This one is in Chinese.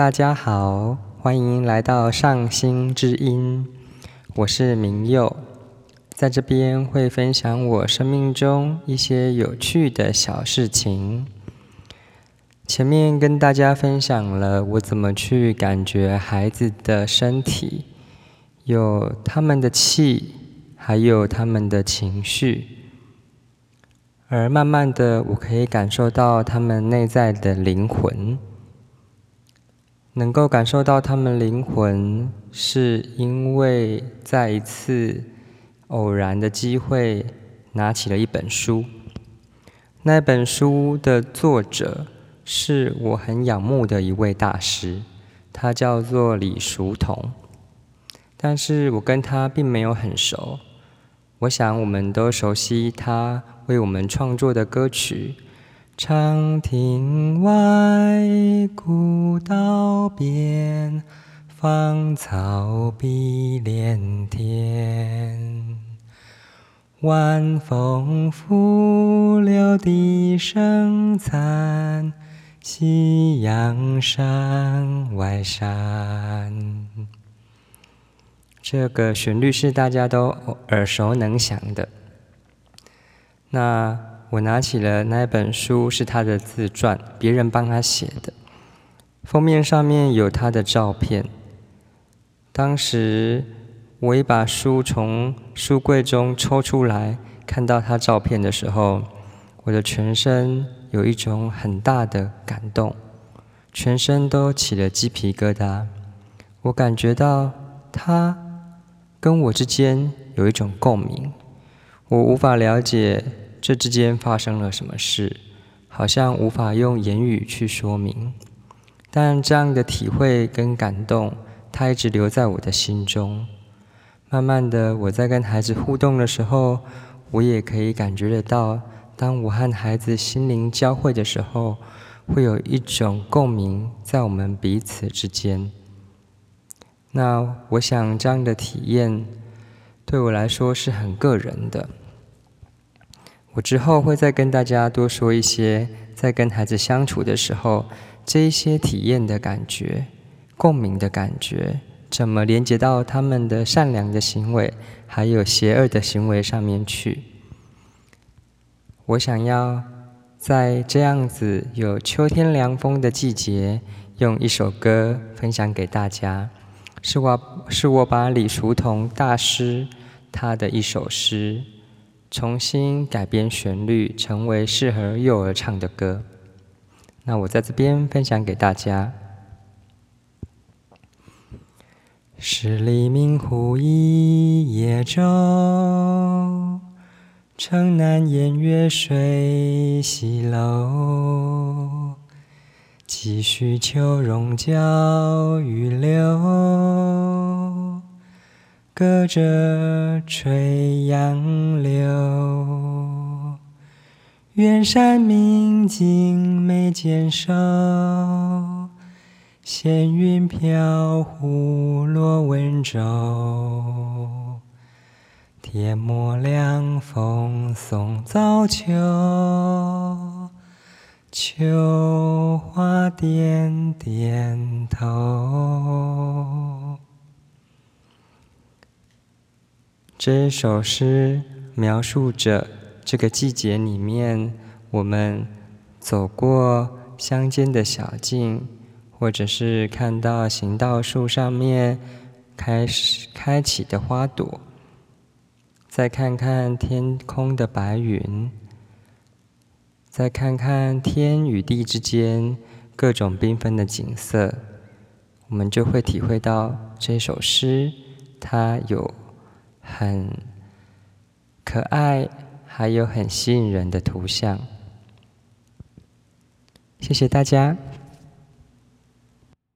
大家好，欢迎来到上星之音，我是明佑，在这边会分享我生命中一些有趣的小事情。前面跟大家分享了我怎么去感觉孩子的身体，有他们的气，还有他们的情绪。而慢慢的，我可以感受到他们内在的灵魂，能够感受到他们灵魂，是因为在一次偶然的机会，拿起了一本书。那本书的作者是我很仰慕的一位大师，他叫做李叔同，但是我跟他并没有很熟。我想我们都熟悉他。为我们创作的歌曲，《长亭外，古道边，芳草碧连天。晚风拂柳笛声残，夕阳山外山。这个旋律是大家都耳熟能详的。那我拿起了那本书，是他的自传，别人帮他写的。封面上面有他的照片。当时我一把书从书柜中抽出来，看到他照片的时候，我的全身有一种很大的感动，全身都起了鸡皮疙瘩。我感觉到他跟我之间有一种共鸣。我无法了解这之间发生了什么事，好像无法用言语去说明。但这样的体会跟感动，它一直留在我的心中。慢慢的，我在跟孩子互动的时候，我也可以感觉得到，当我和孩子心灵交汇的时候，会有一种共鸣在我们彼此之间。那我想，这样的体验对我来说是很个人的。我之后会再跟大家多说一些，在跟孩子相处的时候，这一些体验的感觉、共鸣的感觉，怎么连接到他们的善良的行为，还有邪恶的行为上面去。我想要在这样子有秋天凉风的季节，用一首歌分享给大家，是我是我把李叔同大师他的一首诗。重新改编旋律，成为适合幼儿唱的歌。那我在这边分享给大家。十里明湖一叶舟，城南烟月水西楼。几许秋容教玉流。隔着垂杨柳，远山明镜眉间收，闲云飘忽落温州。天末凉风送早秋，秋花点点头。这首诗描述着这个季节里面，我们走过乡间的小径，或者是看到行道树上面开始开启的花朵，再看看天空的白云，再看看天与地之间各种缤纷的景色，我们就会体会到这首诗它有。很可爱，还有很吸引人的图像。谢谢大家。